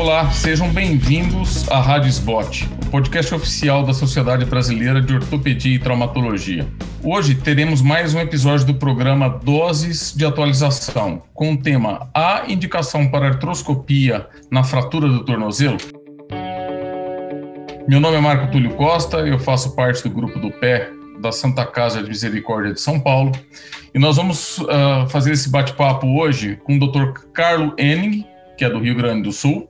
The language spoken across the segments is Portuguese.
Olá, sejam bem-vindos à Rádio Spot, o podcast oficial da Sociedade Brasileira de Ortopedia e Traumatologia. Hoje teremos mais um episódio do programa Doses de Atualização, com o tema A indicação para artroscopia na fratura do tornozelo? Meu nome é Marco Túlio Costa, eu faço parte do grupo do pé da Santa Casa de Misericórdia de São Paulo. E nós vamos uh, fazer esse bate-papo hoje com o Dr. Carlo Enning, que é do Rio Grande do Sul,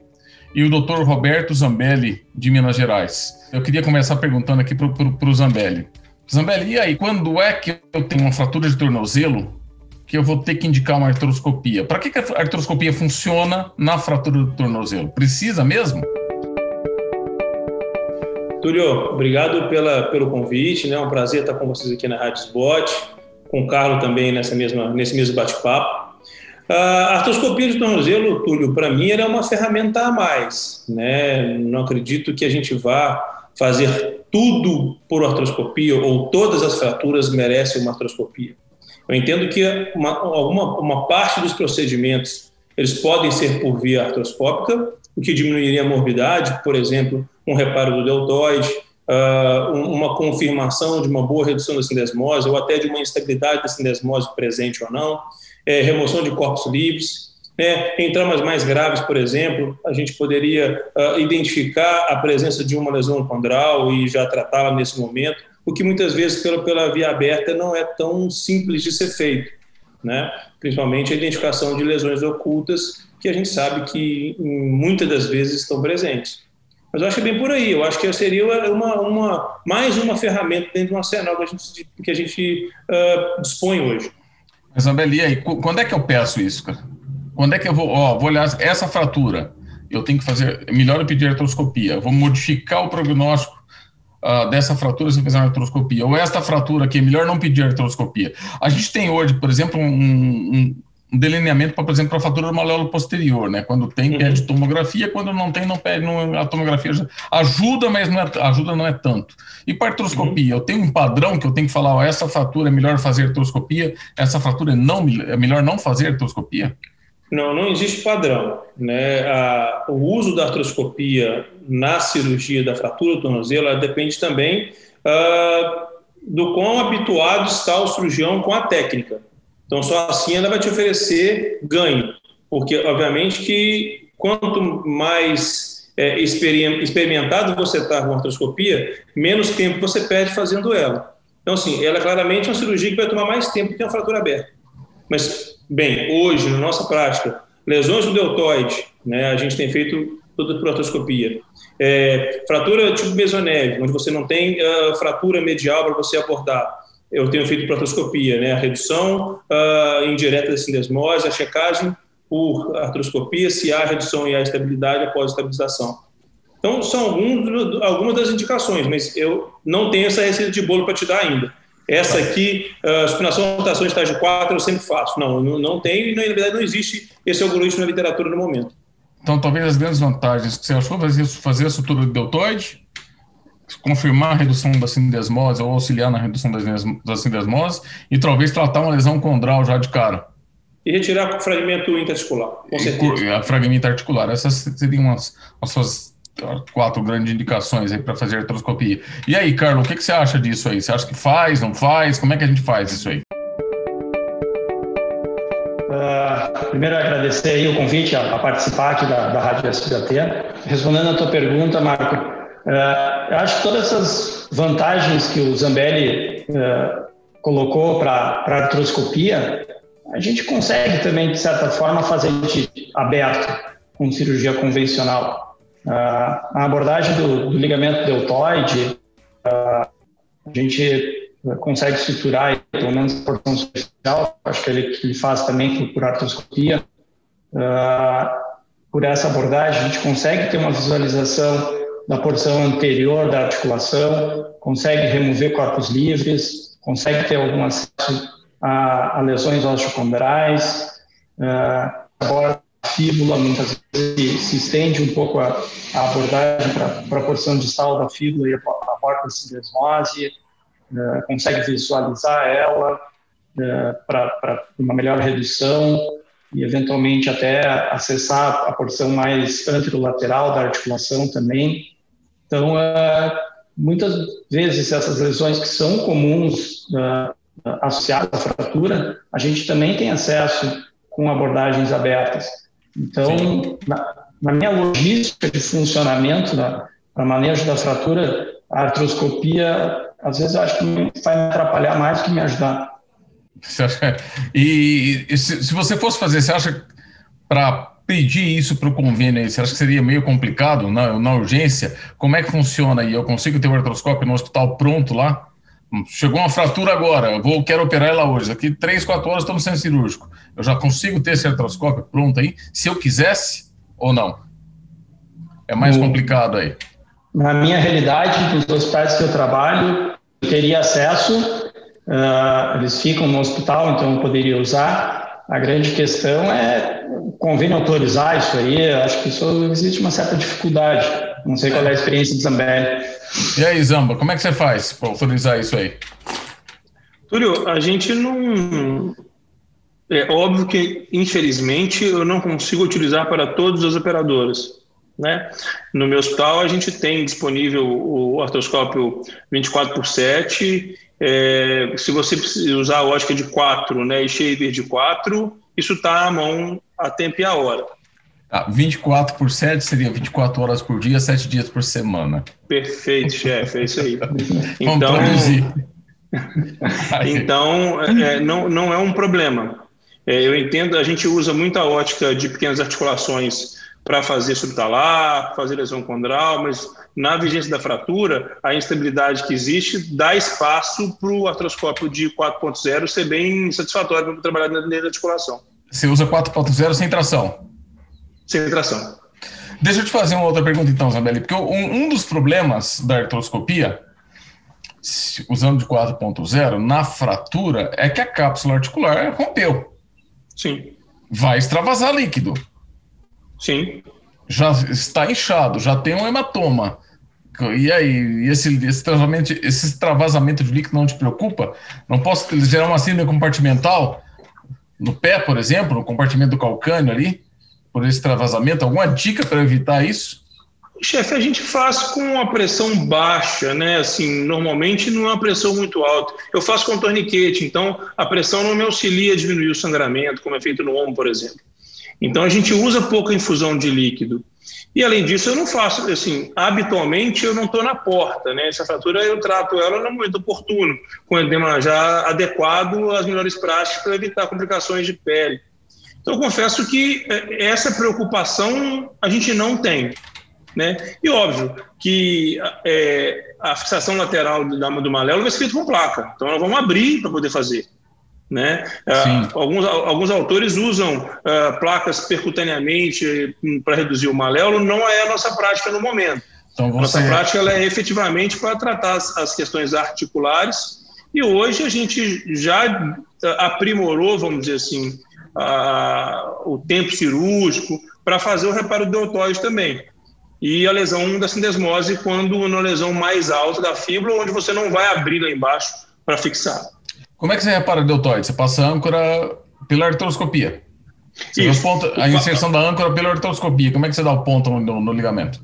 e o Dr. Roberto Zambelli, de Minas Gerais. Eu queria começar perguntando aqui para o Zambelli. Zambelli, e aí, quando é que eu tenho uma fratura de tornozelo que eu vou ter que indicar uma artroscopia? Para que, que a artroscopia funciona na fratura do tornozelo? Precisa mesmo? Túlio, obrigado pela, pelo convite, né? É um prazer estar com vocês aqui na Rádio Spot, com o Carlos também nessa mesma, nesse mesmo bate-papo. A artroscopia de tornozelo, Túlio, para mim, é uma ferramenta a mais. Né? Não acredito que a gente vá fazer tudo por artroscopia ou todas as fraturas merecem uma artroscopia. Eu entendo que uma, alguma, uma parte dos procedimentos eles podem ser por via artroscópica, o que diminuiria a morbidade, por exemplo, um reparo do deltoide, uh, uma confirmação de uma boa redução da sindesmose ou até de uma instabilidade da sindesmose presente ou não é, remoção de corpos livres. Né? Em traumas mais graves, por exemplo, a gente poderia uh, identificar a presença de uma lesão condral e já tratá-la nesse momento, o que muitas vezes pela, pela via aberta não é tão simples de ser feito, né? principalmente a identificação de lesões ocultas, que a gente sabe que muitas das vezes estão presentes. Mas eu acho que é bem por aí. Eu acho que seria uma, uma mais uma ferramenta dentro do arsenal que a gente, que a gente uh, dispõe hoje. Mas, Abeli, aí, quando é que eu peço isso, cara? Quando é que eu vou, ó, vou olhar essa fratura, eu tenho que fazer, melhor eu pedir artroscopia, eu vou modificar o prognóstico uh, dessa fratura se fizer uma artroscopia, ou esta fratura aqui, é melhor não pedir artroscopia. A gente tem hoje, por exemplo, um um delineamento, por exemplo, para a fratura do maléolo posterior, né? Quando tem, uhum. pede tomografia, quando não tem, não pede, não, a tomografia ajuda, mas não é, ajuda não é tanto. E para artroscopia, uhum. eu tenho um padrão que eu tenho que falar, ó, essa fratura é melhor fazer artroscopia, essa fratura é, não, é melhor não fazer artroscopia? Não, não existe padrão. Né? A, o uso da artroscopia na cirurgia da fratura do tornozelo depende também uh, do quão habituado está o cirurgião com a técnica. Então, só assim ela vai te oferecer ganho, porque, obviamente, que quanto mais é, experimentado você está com a artroscopia, menos tempo você perde fazendo ela. Então, assim, ela é claramente uma cirurgia que vai tomar mais tempo que uma fratura aberta. Mas, bem, hoje, na nossa prática, lesões do deltoide, né, a gente tem feito tudo por artroscopia. É, fratura tipo mesoneve, onde você não tem uh, fratura medial para você abordar eu tenho feito protoscopia, né? A redução uh, indireta da sindesmose, a checagem por artroscopia, se há redução e há estabilidade após estabilização. Então, são alguns, algumas das indicações, mas eu não tenho essa receita de bolo para te dar ainda. Essa aqui, uh, supinação rotação estágio 4, eu sempre faço. Não, não, não tenho e, na verdade, não existe esse algoritmo na literatura no momento. Então, talvez as grandes vantagens que você achou fazer, fazer a sutura do deltoide, confirmar a redução da sindesmose ou auxiliar na redução da sindesmose e talvez tratar uma lesão condral já de cara. E retirar o fragmento interarticular, com certeza. A fragmento articular. Essas seriam as, as suas quatro grandes indicações aí para fazer artroscopia. E aí, Carlos, o que, que você acha disso aí? Você acha que faz, não faz? Como é que a gente faz isso aí? Uh, primeiro, agradecer aí o convite a, a participar aqui da, da Rádio SBT. Respondendo a tua pergunta, Marco, eu acho que todas essas vantagens que o Zambelli uh, colocou para a artroscopia, a gente consegue também, de certa forma, fazer de aberto com cirurgia convencional. Uh, a abordagem do, do ligamento deltoide, a gente consegue estruturar pelo menos a porção superficial, acho que ele, ele faz também por, por artroscopia. por essa abordagem, a gente consegue ter uma visualização na porção anterior da articulação, consegue remover corpos livres, consegue ter algum acesso a, a lesões osteocondrais. Uh, agora, a fíbula muitas vezes se, estende um pouco a, a abordagem para a porção distal da fíbula e a, a porta sindesmose, uh, consegue visualizar ela uh, para uma melhor redução. e eventualmente até acessar a porção mais anterolateral da articulação também. Então, uh, muitas vezes essas lesões que são comuns uh, associadas à fratura, a gente também tem acesso com abordagens abertas. Então, na, na, minha logística de funcionamento para manejo da fratura, a artroscopia, às vezes, acho que vai me atrapalhar mais do que me ajudar. E, e se, se, você fosse fazer, você acha para pedir isso para o convênio, você acha que seria meio complicado na, na urgência? Como é que funciona aí? Eu consigo ter o um artroscópio no hospital pronto lá? Chegou uma fratura agora, eu vou, quero operar ela hoje. Daqui três, quatro horas no centro cirúrgico. Eu já consigo ter esse artroscópio pronto aí, se eu quisesse ou não? É mais no, complicado aí. Na minha realidade, nos hospitais que eu trabalho, eu teria acesso Uh, eles ficam no hospital, então eu poderia usar. A grande questão é convênio autorizar isso aí. Acho que isso existe uma certa dificuldade. Não sei qual é a experiência de Zambelli. E aí, Zamba, como é que você faz para autorizar isso aí? Túlio, a gente não. É óbvio que, infelizmente, eu não consigo utilizar para todas as operadoras. Né? No meu hospital, a gente tem disponível o artroscópio 24 por 7 é, se você usar a ótica de 4 né, e shaver de 4, isso está à mão a tempo e a hora. Ah, 24 por 7 seria 24 horas por dia, 7 dias por semana. Perfeito, chefe, é isso aí. Então, então é, não, não é um problema. É, eu entendo, a gente usa muita ótica de pequenas articulações para fazer subtalar, fazer lesão condral, mas na vigência da fratura, a instabilidade que existe dá espaço para o artroscópio de 4.0 ser bem satisfatório para trabalhar na articulação. Você usa 4.0 sem tração? Sem tração. Deixa eu te fazer uma outra pergunta então, Zambelli, porque um, um dos problemas da artroscopia, usando de 4.0, na fratura, é que a cápsula articular rompeu. Sim. Vai extravasar líquido. Sim. Já está inchado, já tem um hematoma. E aí, esse, esse, travasamento, esse extravasamento de líquido não te preocupa? Não posso gerar uma síndrome compartimental no pé, por exemplo, no compartimento do calcânio ali, por esse extravasamento? Alguma dica para evitar isso? Chefe, a gente faz com a pressão baixa, né? Assim, normalmente não é uma pressão muito alta. Eu faço com torniquete, então a pressão não me auxilia a diminuir o sangramento, como é feito no ombro, por exemplo. Então a gente usa pouca infusão de líquido. E além disso, eu não faço, assim, habitualmente eu não estou na porta, né? Essa fratura eu trato ela no momento oportuno, com edema já adequado às melhores práticas para evitar complicações de pele. Então, eu confesso que é, essa preocupação a gente não tem. Né? E óbvio que é, a fixação lateral do, do malelo vai ser feita com placa. Então, nós vamos abrir para poder fazer. Né? Uh, alguns, alguns autores usam uh, placas percutaneamente hum, para reduzir o maléolo, não é a nossa prática no momento. Então, você... Nossa prática ela é efetivamente para tratar as, as, questões articulares e hoje a gente já aprimorou, vamos dizer assim, o tempo cirúrgico para fazer o reparo do deltoide também. E a lesão da sindesmose quando uma lesão mais alta da fíbula, onde você não vai abrir lá embaixo para fixar. Como é que você repara o deltoide? Você passa a âncora pela artroscopia. Isso. a inserção da âncora pela artroscopia. Como é que você dá o ponto no, no ligamento?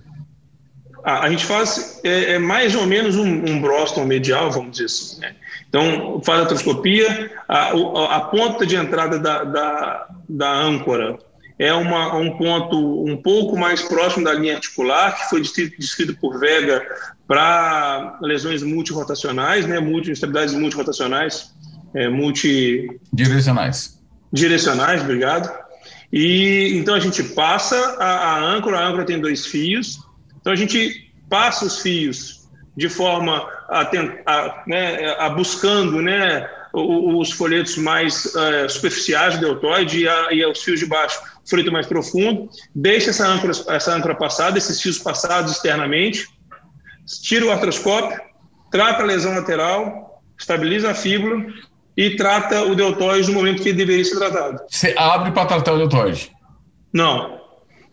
A, a, gente faz é, é mais ou menos um, um Broston medial, vamos dizer assim. Né? Então, faz a artroscopia, a, a, a ponta de entrada da, da, da âncora é uma, um ponto um pouco mais próximo da linha articular, que foi descrito, descrito por Vega para lesões multirotacionais, né, multi, instabilidades multirotacionais é, multidirecionais. Direcionais, obrigado. E então a gente passa a, a âncora, a âncora tem dois fios, então a gente passa os fios de forma a, a, né, a buscando né, os folhetos mais uh, superficiais do deltoide e, a, e os fios de baixo, o folheto mais profundo, deixa essa âncora, essa âncora passada, esses fios passados externamente, tira o artroscópio, trata a lesão lateral, estabiliza a fíbula e trata o deltoide no momento que ele deveria ser tratado. Você abre para tratar o deltoide? Não.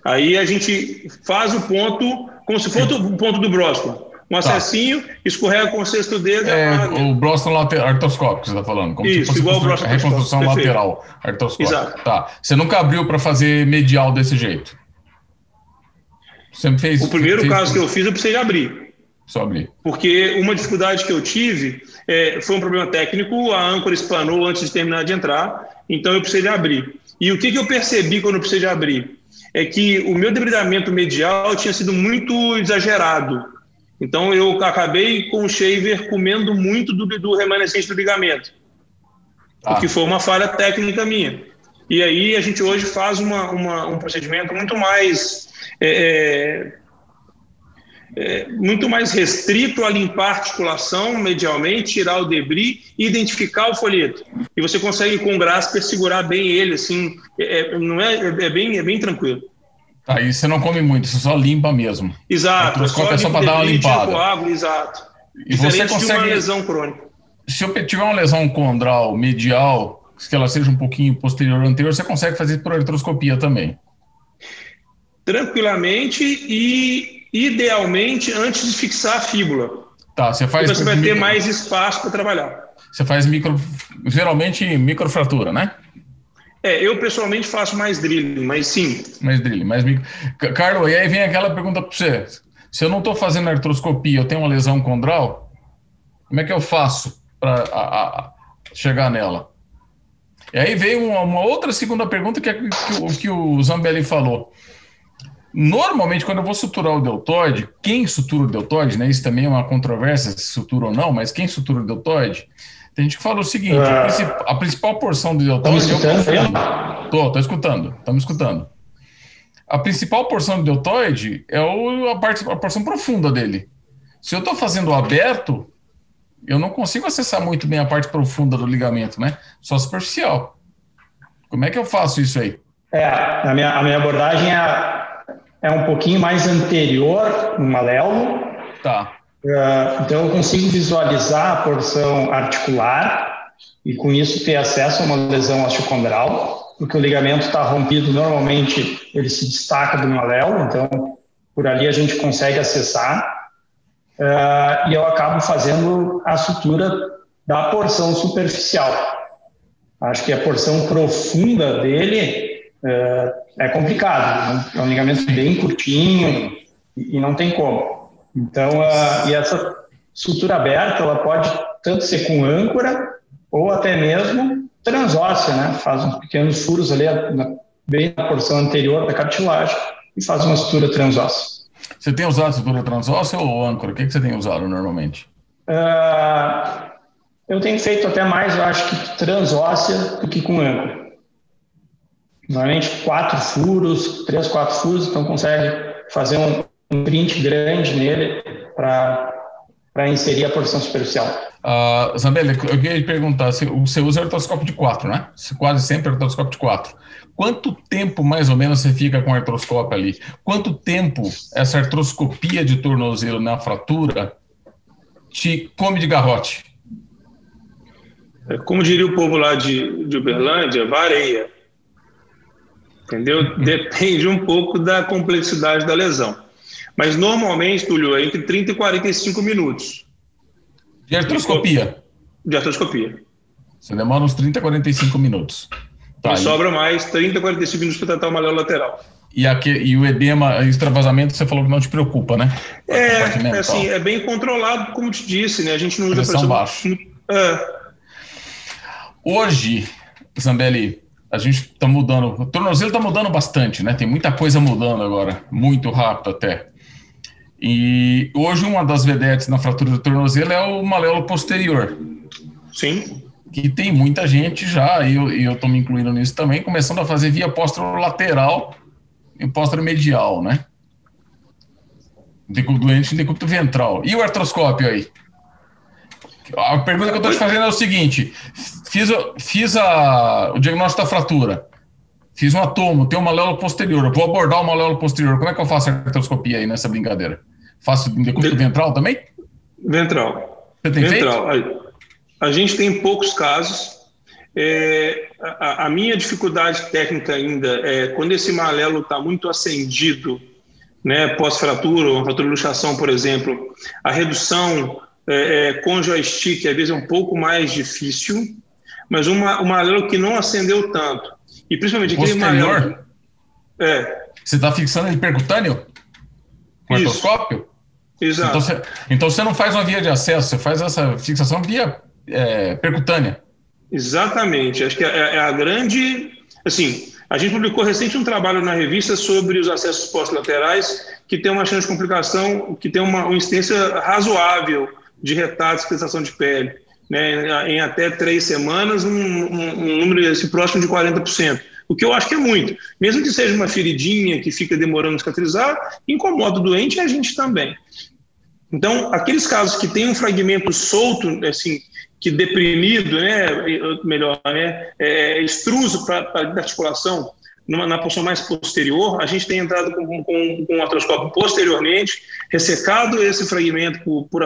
Aí a gente faz o ponto como se fosse o ponto do Broston. um tá. acessinho, escorrega com o sexto dedo. É, o Broston lateral, artroscópico você está falando. Como Isso, igual o Broston Reconstrução perfeito. lateral artroscópica. Exato. Tá. Você nunca abriu para fazer medial desse jeito? Sempre fez. O primeiro fez, caso que eu fiz, eu precisei abrir. Só abrir. Porque uma dificuldade que eu tive é, foi um problema técnico, a âncora espanou antes de terminar de entrar, então eu precisei abrir. E o que, que eu percebi quando eu precisei abrir? É que o meu debridamento medial tinha sido muito exagerado. Então eu acabei com o shaver comendo muito do, do remanescente do ligamento. Ah. O que foi uma falha técnica minha. E aí a gente hoje faz uma, uma um procedimento muito mais é, é, é, muito mais restrito a limpar a articulação medialmente, tirar o debris e identificar o folheto. E você consegue com o Grasper segurar bem ele, assim, é, é não é, é, bem, é bem tranquilo. Tá, e você não come muito, você só limpa mesmo. Exato. Só é só para dar uma limpada. Coágulo, exato. E você consegue... uma lesão crônica. Se eu tiver uma lesão condral medial, que ela seja um pouquinho posterior ou anterior, você consegue fazer por artroscopia também tranquilamente e idealmente antes de fixar a fíbula. Tá, você faz. você vai micro... ter mais espaço para trabalhar. Você faz micro, geralmente microfratura, né? É, eu pessoalmente faço mais drilling, mas sim. Mais drilling, mais micro. Carlos, e aí vem aquela pergunta para você: se eu não estou fazendo artroscopia, eu tenho uma lesão condral, como é que eu faço para chegar nela? E aí veio uma, uma, outra segunda pergunta que é que, que, que o Zambelli falou. Normalmente, quando eu vou suturar o deltoide, quem sutura o deltoide, né? Isso também é uma controvérsia, se sutura ou não, mas quem sutura o deltoide, tem gente que fala o seguinte: a, ah. a, principal porção do deltoide é o profundo. Tô, tô escutando, estamos escutando. A principal porção do deltoide é o, a, parte, a porção profunda dele. Se eu estou fazendo aberto, eu não consigo acessar muito bem a parte profunda do ligamento, né? Só superficial. Como é que eu faço isso aí? É, a minha, a minha abordagem é é um pouquinho mais anterior no maléolo. Tá. Uh, então eu consigo visualizar a porção articular e com isso ter acesso a uma lesão osteocondral, porque o ligamento está rompido, normalmente ele se destaca do maléolo, então por ali a gente consegue acessar uh, e eu acabo fazendo a sutura da porção superficial. Acho que a porção profunda dele é, é complicado. Né? É um ligamento bem curtinho e não tem como. Então, uh, e essa sutura aberta, ela pode tanto ser com âncora ou até mesmo transóssea, né? Faz uns pequenos furos ali na, bem na porção anterior da cartilagem e faz uma sutura transóssea. Você tem usado sutura transóssea ou âncora? O que, que você tem usado normalmente? Uh, eu tenho feito até mais, eu acho que transóssea do que com âncora. Normalmente quatro furos, três, quatro furos, então consegue fazer um, um print grande nele para inserir a porção superficial. Uh, Zambelli, eu queria te perguntar, você usa artroscópio de 4, né? Quase sempre artroscópio de 4. Quanto tempo, mais ou menos, você fica com o artroscópio ali? Quanto tempo essa artroscopia de tornozelo na fratura te come de garrote? É, como diria o povo lá de, de Uberlândia, vareia entendeu? Depende um pouco da complexidade da lesão. Mas normalmente, Túlio, é entre 30 e 45 minutos. De artroscopia? De artroscopia. Você demora uns 30 a 45 minutos. Tá, e sobra mais 30 a 45 minutos para tratar o malelo lateral. E, aqui, e o edema, o extravasamento, você falou que não te preocupa, né? É, é assim, é bem controlado, como te disse, né? A gente não usa pressão baixa. É. Hoje, Zambelli, a gente está mudando. O tornozelo está mudando bastante, né? Tem muita coisa mudando agora, muito rápido até. E hoje uma das vedetes na fratura do tornozelo é o maléolo posterior. Sim. Que tem muita gente já, e eu estou me incluindo nisso também, começando a fazer via lateral e medial, né? Doente de decúbito ventral. E o artroscópio aí? A pergunta que eu estou te fazendo é o seguinte: fiz, fiz a, o diagnóstico da fratura, fiz um atomo, tem uma maléolo posterior, vou abordar o maléolo posterior. Como é que eu faço a artroscopia aí nessa brincadeira? Faço decúbito ventral também? Ventral. Você tem ventral. feito? A, a gente tem poucos casos. É, a, a, minha dificuldade técnica ainda é quando esse malelo está muito acendido né, pós-fratura ou fratura de luxação, por exemplo, a redução é, é, com joystick às vezes é um pouco mais difícil, mas uma, uma alelo que não acendeu tanto. E principalmente aquele Posterior? É. Você está fixando ele percutâneo? Com artroscópio? Exato. Então você, então você não faz uma via de acesso, você faz essa fixação via é, percutânea. Exatamente. Acho que é, é a grande. Assim, a gente publicou recente um trabalho na revista sobre os acessos pós-laterais que tem uma chance de complicação, que tem uma, uma incidência razoável de retardo de de pele. Né, em até três semanas, um, um, um número esse próximo de 40%. O que eu acho que é muito. Mesmo que seja uma feridinha que fica demorando a cicatrizar, incomoda o doente e a gente também. Então, aqueles casos que tem um fragmento solto, assim, que deprimido, né, melhor, né, é, extruso para a articulação, numa, na posição mais posterior, a gente tem entrado com, com, com um posteriormente, ressecado esse fragmento por, por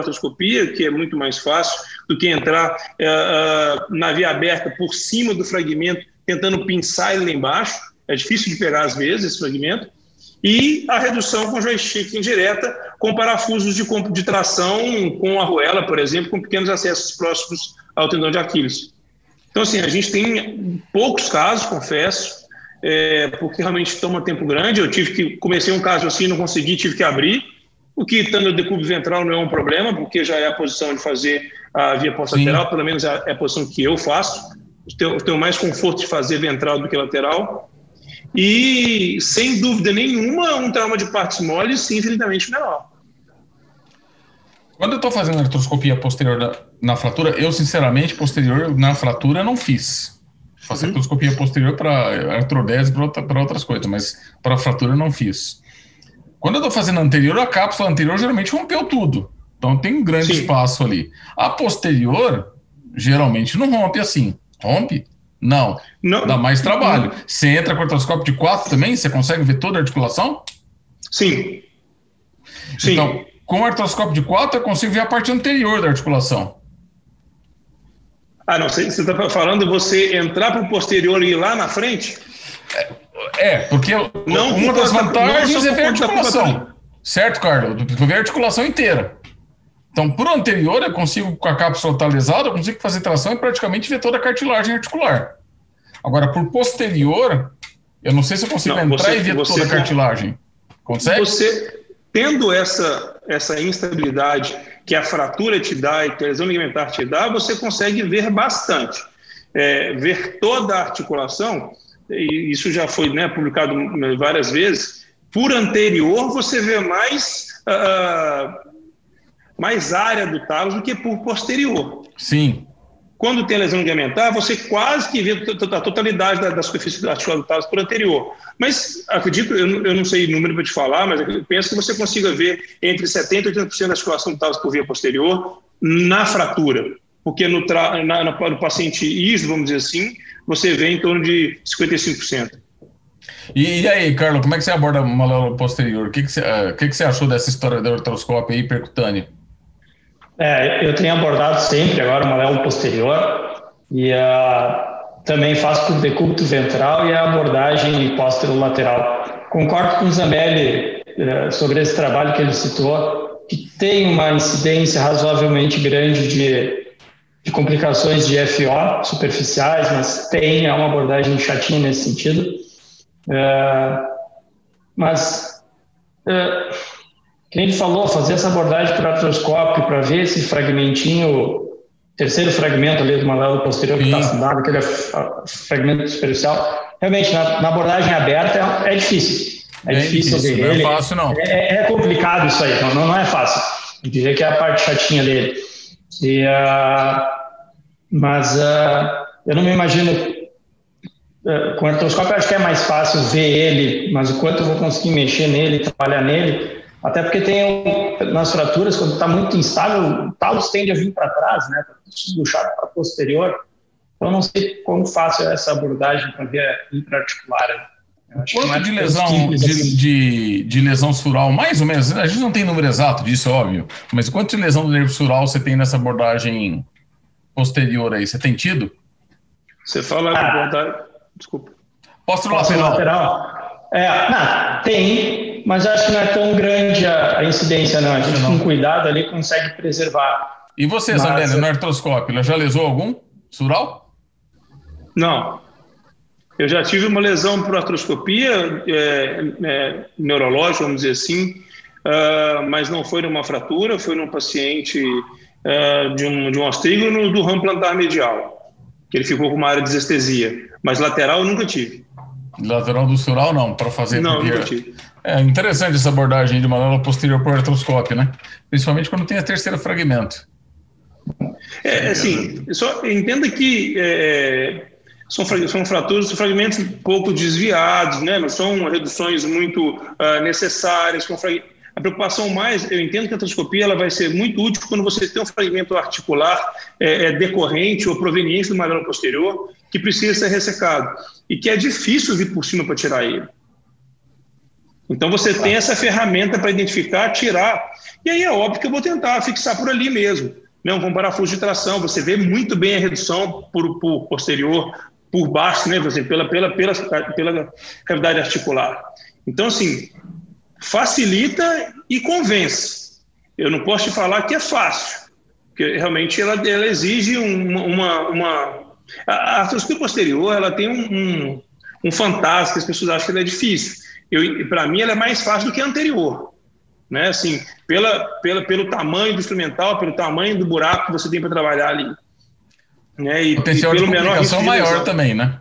que é muito mais fácil do que entrar é, é, na via aberta por cima do fragmento, tentando pinçar ele lá embaixo. É difícil de pegar às vezes esse fragmento. E a redução com joystick indireta, com parafusos de, de tração com arruela, por exemplo, com pequenos acessos próximos ao tendão de Aquiles. Então, assim, a gente tem poucos casos, confesso, é, porque realmente toma tempo grande. Eu tive que comecei um caso assim, não consegui, tive que abrir. O que estando decúbito ventral não é um problema, porque já é a posição de fazer a via pós-lateral, pelo menos é a posição que eu faço. Tenho, tenho mais conforto de fazer ventral do que lateral. E, sem dúvida nenhuma, um trauma de partes moles infinitamente menor. Quando eu estou fazendo artroscopia posterior na, na, fratura, eu, sinceramente, posterior na fratura não fiz. Faço uhum. artroscopia posterior para artrodese para outra, outras coisas, mas para fratura não fiz. Quando eu estou fazendo anterior, a cápsula anterior geralmente rompeu tudo. Então tem um grande Sim. espaço ali. A posterior, geralmente não rompe assim. Rompe? Não. não Dá mais trabalho. Não. Você entra com artroscópio de 4 também? Você consegue ver toda a articulação? Sim. Sim. Então, com artroscópio de 4, eu consigo ver a parte anterior da articulação. Ah, não. Você está falando você entrar para o posterior e ir lá na frente? É, é porque não, uma das vantagens é ver a articulação. Certo, Carlos? Ver a articulação inteira. Então, por anterior, eu consigo, com a cápsula totalizada, eu consigo fazer tração e praticamente ver toda a cartilagem articular. Agora, por posterior, eu não sei se eu consigo não, entrar você, e ver toda a cartilagem. Consegue? Você, tendo essa, essa instabilidade que a fratura te dá e que a lesão ligamentar te dá, você consegue ver bastante. É, ver toda a articulação, e isso já foi né, publicado várias vezes, por anterior você vê mais uh, mais área do talos do que por posterior. Sim. Quando tem lesão ligamentar, você quase que vê a totalidade da, da superfície articular do por anterior. Mas acredito, eu, eu não sei o número para te falar, mas eu penso que você consiga ver entre 70% e 80% da articulação do por via posterior na fratura. Porque no, tra, na, no paciente ISO, vamos dizer assim, você vê em torno de 55%. E, e, aí, Carlos, como é que você aborda uma maléola posterior? O que, que, você, uh, que, que você achou dessa história do artroscópio aí percutâneo? É, eu tenho abordado sempre agora uma léo posterior e uh, também faço por decúbito ventral e a abordagem lateral. Concordo com o Zambelli uh, sobre esse trabalho que ele citou, que tem uma incidência razoavelmente grande de, de complicações de FO superficiais, mas tem é uma abordagem chatinha nesse sentido. Uh, mas que a gente falou, fazer essa abordagem por artroscópio para ver esse fragmentinho, terceiro fragmento ali do maléolo posterior que está afundado, aquele fragmento superficial, realmente na, na abordagem aberta é, é difícil. É, é difícil, ver não ele. Não é fácil, não. É, é complicado isso aí, não, não é fácil. Diria que é a parte chatinha dele. E, uh, mas uh, eu não me imagino. Uh, com artroscópio, acho que é mais fácil ver ele, mas o quanto eu vou conseguir mexer nele, trabalhar nele, até porque tem nas fraturas, quando está muito instável, o talus tende a vir para trás, né? Puxado para posterior. Então, não sei quão fácil é essa abordagem para via intraarticular. Né? Quanto é de lesão, de, assim. de, de, lesão sural, mais ou menos, a gente não tem número exato disso, óbvio, mas quanto de lesão do nervo sural você tem nessa abordagem posterior aí? Você tem tido? Você fala ah. abordagem. Desculpa. Posterolateral. lateral. É, não, tem, mas acho que não é tão grande a, a incidência, não. A gente, não. com cuidado ali, consegue preservar. E você, mas, no artroscópio, já lesou algum? Sural? Não. Eu já tive uma lesão por artroscopia é, é, neurológica, vamos dizer assim, uh, mas não foi numa fratura, foi num paciente uh, de, um, de um ostrígono do ramo plantar medial, que ele ficou com uma área de anestesia. Mas lateral eu nunca tive. Lateral do sural não, para fazer. Não. É interessante essa abordagem de manobra posterior por artroscópio, né? Principalmente quando tem a terceira fragmento. É, assim, só entenda que é, são, são fraturas, são fragmentos um pouco desviados, né? não são reduções muito uh, necessárias. A preocupação mais, eu entendo que a artroscopia ela vai ser muito útil quando você tem um fragmento articular é, é, decorrente ou proveniente do madrão posterior que precisa ser ressecado e que é difícil vir por cima para tirar ele. Então você tem essa ferramenta para identificar, tirar, e aí é óbvio que eu vou tentar fixar por ali mesmo. Não, com parafuso de tração, você vê muito bem a redução por, por posterior, por baixo, né, você, pela, pela, pela, pela cavidade articular. Então, assim, facilita e convence. Eu não posso te falar que é fácil, porque realmente ela, ela exige uma, uma, uma... A artroscopia posterior, ela tem um, um, um fantasma que as pessoas acham que ela é difícil. Para mim, ela é mais fácil do que a anterior né? Assim, pela, pela, pelo tamanho do instrumental, pelo tamanho do buraco que você tem para trabalhar ali. Né? E, Potencial e de complicação maior também, né?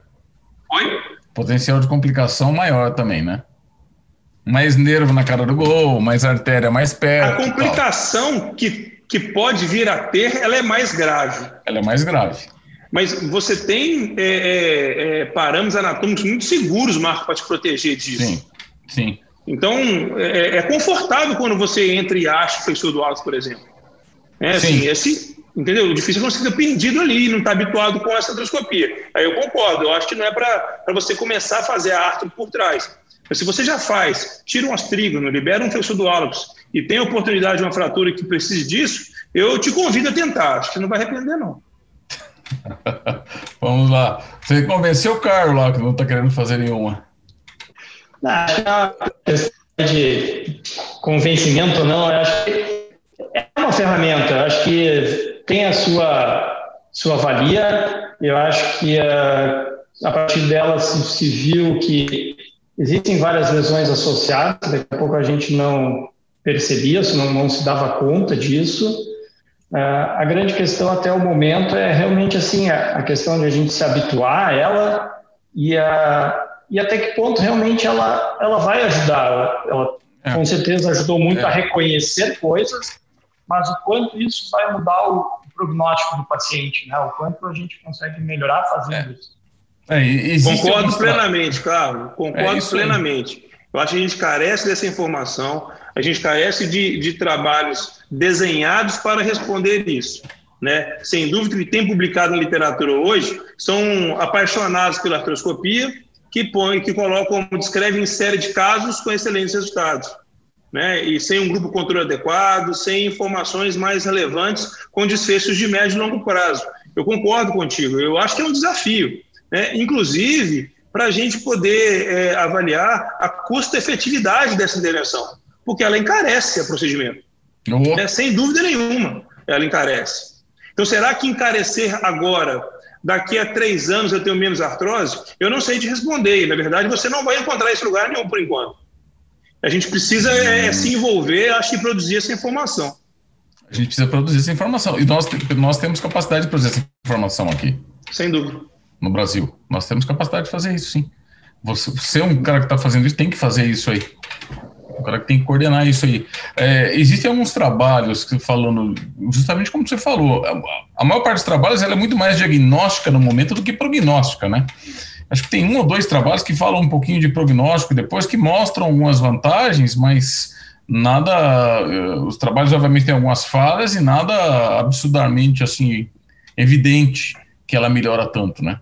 Oi? Potencial de complicação maior também, né? Mais nervo na cara do gol, mais artéria mais perto. A complicação que, que pode vir a ter, ela é mais grave. Ela é mais grave. Mas você tem é, é, é, parâmetros anatômicos muito seguros, Marco, para te proteger disso. Sim, sim. Então, é, é, confortável quando você entra e acha o flexor do alto, por exemplo. É assim, esse, entendeu? O difícil é você ficar perdido ali, não está habituado com essa endoscopia. Aí eu concordo, eu acho que não é para você começar a fazer a arte por trás. Mas se você já faz, tira um astrígono, libera um flexor do álux e tem a oportunidade de uma fratura que precise disso, eu te convido a tentar. Acho que não vai arrepender, não. Vamos lá. Você convenceu o Carlos lá que não está querendo fazer nenhuma. Questão de convencimento, não. Eu acho que é uma ferramenta. Eu acho que tem a sua, sua valia. Eu acho que a, eh, a partir dela se viu que existem várias lesões associadas. Daqui a pouco a gente não percebia, não, não se dava conta disso. Uh, a grande questão até o momento é realmente assim a, a questão de a gente se habituar a ela e a, e até que ponto realmente ela, ela vai ajudar. Ela, ela é. com certeza ajudou muito é. a reconhecer coisas, mas o quanto isso vai mudar o prognóstico do paciente, né? O quanto a gente consegue melhorar fazendo é. isso. É, Concordo plenamente, Carlos. Concordo é plenamente. Eu acho que a gente carece dessa informação, a gente carece de, de trabalhos desenhados para responder isso. Né? Sem dúvida que tem publicado na literatura hoje, são apaixonados pela artroscopia, que põe, que colocam, descrevem série de casos com excelentes resultados. Né? E sem um grupo controle adequado, sem informações mais relevantes com desfechos de médio e longo prazo. Eu concordo contigo, eu acho que é um desafio, né? inclusive para a gente poder é, avaliar a custo-efetividade dessa intervenção, porque ela encarece o procedimento. Né? Sem dúvida nenhuma, ela encarece. Então, será que encarecer agora daqui a três anos eu tenho menos artrose? Eu não sei te responder. Na verdade, você não vai encontrar esse lugar nenhum por enquanto. A gente precisa é, é, se envolver, acho que produzir essa informação. A gente precisa produzir essa informação. E nós, nós temos capacidade de produzir essa informação aqui. Sem dúvida. No Brasil. Nós temos capacidade de fazer isso, sim. Você, você é um cara que está fazendo isso, tem que fazer isso aí. O cara que tem que coordenar isso aí. É, existem alguns trabalhos que falando, justamente como você falou, a, a maior parte dos trabalhos é muito mais diagnóstica no momento do que prognóstica, né? Acho que tem um ou dois trabalhos que falam um pouquinho de prognóstico depois que mostram algumas vantagens, mas nada. Eh, os trabalhos obviamente têm algumas falhas e nada absurdamente assim evidente que ela melhora tanto, né?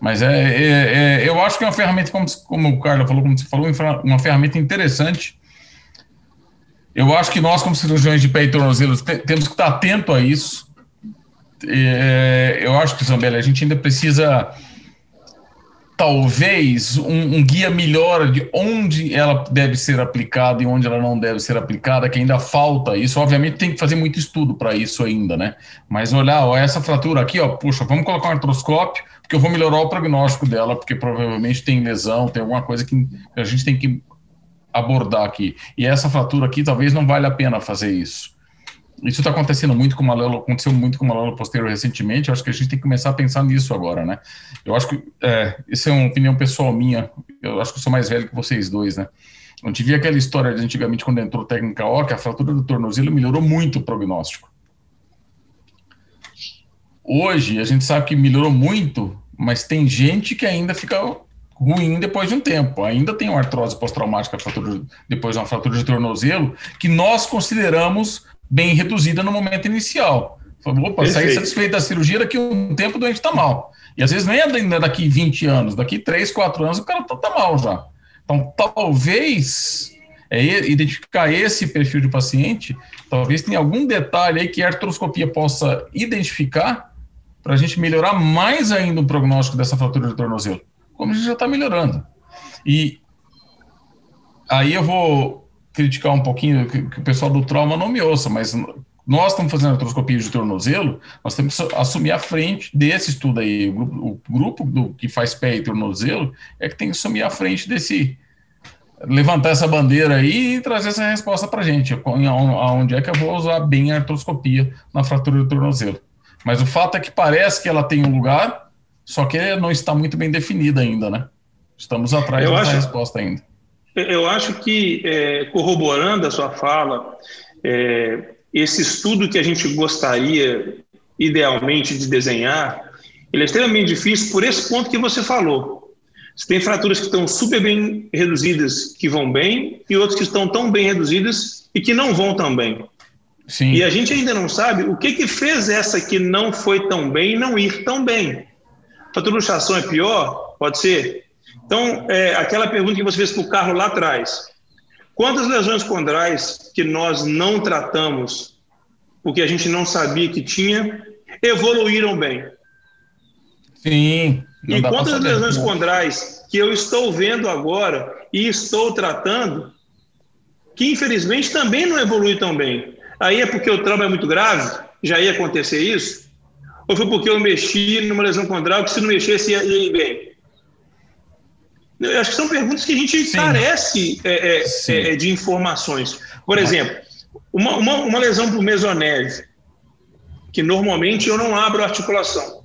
Mas é, é, é, eu acho que é uma ferramenta, como, como o Carlos falou, como você falou, uma ferramenta interessante. Eu acho que nós, como cirurgiões de pé e tornozelo, temos que estar atento a isso. É, eu acho que, Zambelli, a gente ainda precisa talvez um, um, guia melhor de onde ela deve ser aplicada e onde ela não deve ser aplicada, que ainda falta. Isso, obviamente, tem que fazer muito estudo para isso ainda, né? Mas olhar, ó, essa fratura aqui, ó, puxa, vamos colocar um artroscópio, porque eu vou melhorar o prognóstico dela, porque provavelmente tem lesão, tem alguma coisa que a gente tem que abordar aqui. E essa fratura aqui, talvez não valha a pena fazer isso. Isso está acontecendo muito com Malelo, aconteceu muito com Malelo posterior recentemente. Eu acho que a gente tem que começar a pensar nisso agora, né? Eu acho que é, isso é uma opinião pessoal minha. Eu acho que eu sou mais velho que vocês dois, né? A gente via aquela história de antigamente quando entrou técnica O, que a fratura do tornozelo melhorou muito o prognóstico. Hoje a gente sabe que melhorou muito, mas tem gente que ainda fica ruim depois de um tempo. Ainda tem uma artrose pós-traumática depois de uma fratura de tornozelo que nós consideramos bem reduzida no momento inicial. Falou, opa, saí satisfeito da cirurgia, daqui um tempo o doente está mal. E às vezes nem é daqui 20 anos, daqui 3, 4 anos o cara está tá mal já. Então, talvez é, identificar esse perfil de paciente, talvez tenha algum detalhe aí que a artroscopia possa identificar para a gente melhorar mais ainda o prognóstico dessa fratura de tornozelo, como a gente já está melhorando. E aí eu vou criticar um pouquinho que, que, o pessoal do trauma não me ouça, mas nós estamos fazendo artroscopia de tornozelo, nós temos que assumir a frente desse estudo aí. O grupo, o grupo do, que faz pé e tornozelo é que tem que assumir a frente desse. levantar essa bandeira aí e trazer essa resposta para a gente. Aonde é que eu vou usar bem a artroscopia na fratura do tornozelo. Mas o fato é que parece que ela tem um lugar, só que não está muito bem definida ainda, né? Estamos atrás eu dessa acho... resposta ainda. Eu acho que, é, corroborando a sua fala, é, esse estudo que a gente gostaria, idealmente, de desenhar, ele é extremamente difícil por esse ponto que você falou. Você tem fraturas que estão super bem reduzidas, que vão bem, e outras que estão tão bem reduzidas e que não vão tão bem. Sim. E a gente ainda não sabe o que, que fez essa que não foi tão bem não ir tão bem. Fratura do chação é pior? Pode ser. Então, é, aquela pergunta que você fez para o Carlos lá atrás. Quantas lesões condrais que nós não tratamos, porque a gente não sabia que tinha, evoluíram bem? Sim. E quantas lesões condrais que eu estou vendo agora e estou tratando, que infelizmente também não evolui tão bem? Aí é porque o trauma é muito grave? Já ia acontecer isso? Ou foi porque eu mexi numa lesão condral que se não mexesse ia, ia bem? Eu acho que são perguntas que a gente Sim. carece é, é, é, de informações. Por exemplo, uma, uma, uma lesão por mesonese, que normalmente eu não abro a articulação.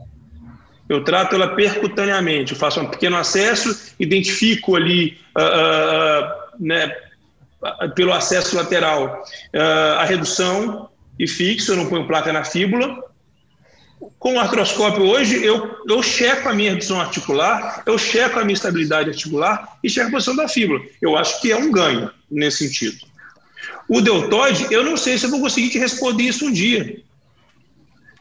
Eu trato ela percutaneamente, eu faço um pequeno acesso, identifico ali, uh, uh, né, pelo acesso lateral, uh, a redução e fixo, eu não ponho placa na fíbula, com o artroscópio hoje, eu, eu checo a minha redução articular, eu checo a minha estabilidade articular e checo a posição da fíbula. Eu acho que é um ganho nesse sentido. O deltoide, eu não sei se eu vou conseguir te responder isso um dia.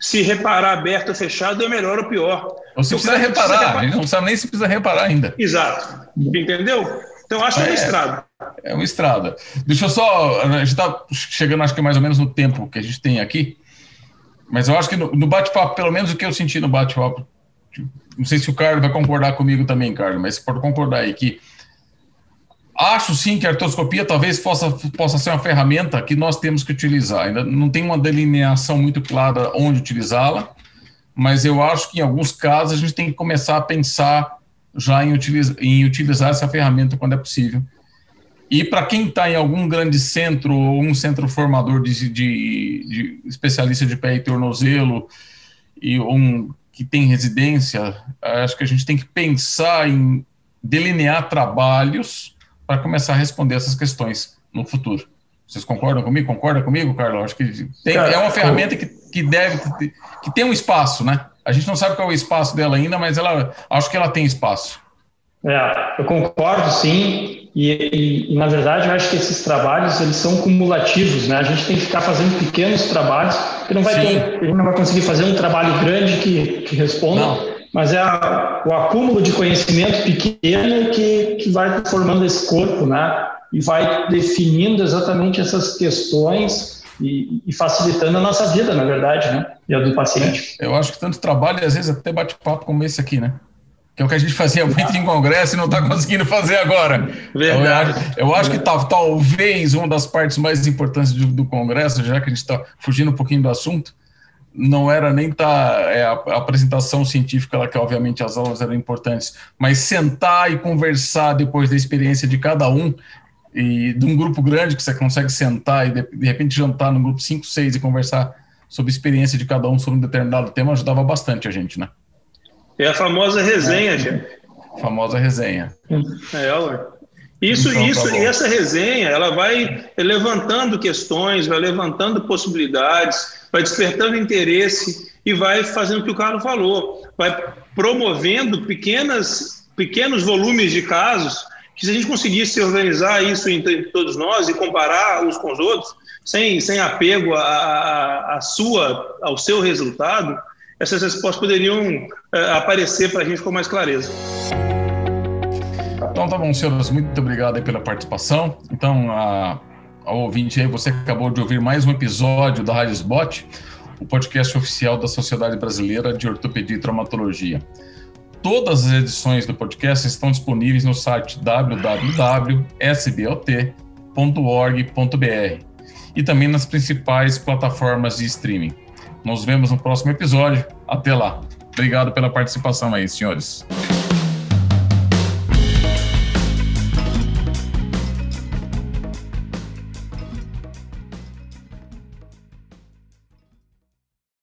Se reparar aberto ou fechado é melhor ou pior. Você precisa reparar, precisa reparar, a gente não sabe nem se precisa reparar ainda. Exato. Entendeu? Então, acho que é uma é, estrada. É uma estrada. Deixa eu só. A gente está chegando, acho que mais ou menos no tempo que a gente tem aqui. Mas eu acho que no, no bate-papo, pelo menos o que eu senti no bate-papo, não sei se o Carlos vai concordar comigo também, Carlos, mas pode concordar aí que acho sim que a artroscopia talvez possa, possa ser uma ferramenta que nós temos que utilizar. Ainda não tem uma delineação muito clara onde utilizá-la, mas eu acho que em alguns casos a gente tem que começar a pensar já em, utiliza, em utilizar essa ferramenta quando é possível. E para quem está em algum grande centro ou um centro formador de, de, de especialista de pé e tornozelo e um que tem residência, acho que a gente tem que pensar em delinear trabalhos para começar a responder essas questões no futuro. Vocês concordam comigo? Concorda comigo, Carlos? Acho que tem, é uma ferramenta que, que deve que tem um espaço, né? A gente não sabe qual é o espaço dela ainda, mas ela acho que ela tem espaço. É, eu concordo, sim. E, e, na verdade, eu acho que esses trabalhos eles são cumulativos, né? A gente tem que ficar fazendo pequenos trabalhos, que não vai ter, a gente não vai conseguir fazer um trabalho grande que, que responda, não. mas é a, o acúmulo de conhecimento pequeno que, que vai formando esse corpo, né? E vai definindo exatamente essas questões e, e facilitando a nossa vida, na verdade, né? E a do paciente. É, eu acho que tanto trabalho às vezes até bate-papo como esse aqui, né? Que é o que a gente fazia muito em congresso e não está conseguindo fazer agora. Verdade. Eu acho, eu acho que tá, talvez uma das partes mais importantes do, do congresso, já que a gente está fugindo um pouquinho do assunto, não era nem tá, é, a, a, apresentação científica, que obviamente as aulas eram importantes, mas sentar e conversar depois da experiência de cada um, e de um grupo grande que você consegue sentar e de, de repente jantar no grupo 5, 6 e conversar sobre a experiência de cada um sobre um determinado tema ajudava bastante a gente, né? É a famosa resenha, é. gente. Famosa resenha. É, ué. Isso, então, isso, tá e essa resenha, ela vai levantando questões, vai levantando possibilidades, vai despertando interesse e vai fazendo o que o Carlos falou, vai promovendo pequenas, pequenos volumes de casos que se a gente conseguisse organizar isso entre todos nós e comparar uns com os outros, sem, sem apego a, a, a sua, ao seu resultado, essas respostas poderiam é, aparecer para a gente com mais clareza. Então tá bom, senhores, muito obrigado pela participação. Então, a, ao ouvinte aí, você acabou de ouvir mais um episódio da Rádio Spot, o podcast oficial da Sociedade Brasileira de Ortopedia e Traumatologia. Todas as edições do podcast estão disponíveis no site www.sbot.org.br e também nas principais plataformas de streaming. Nos vemos no próximo episódio. Até lá. Obrigado pela participação aí, senhores.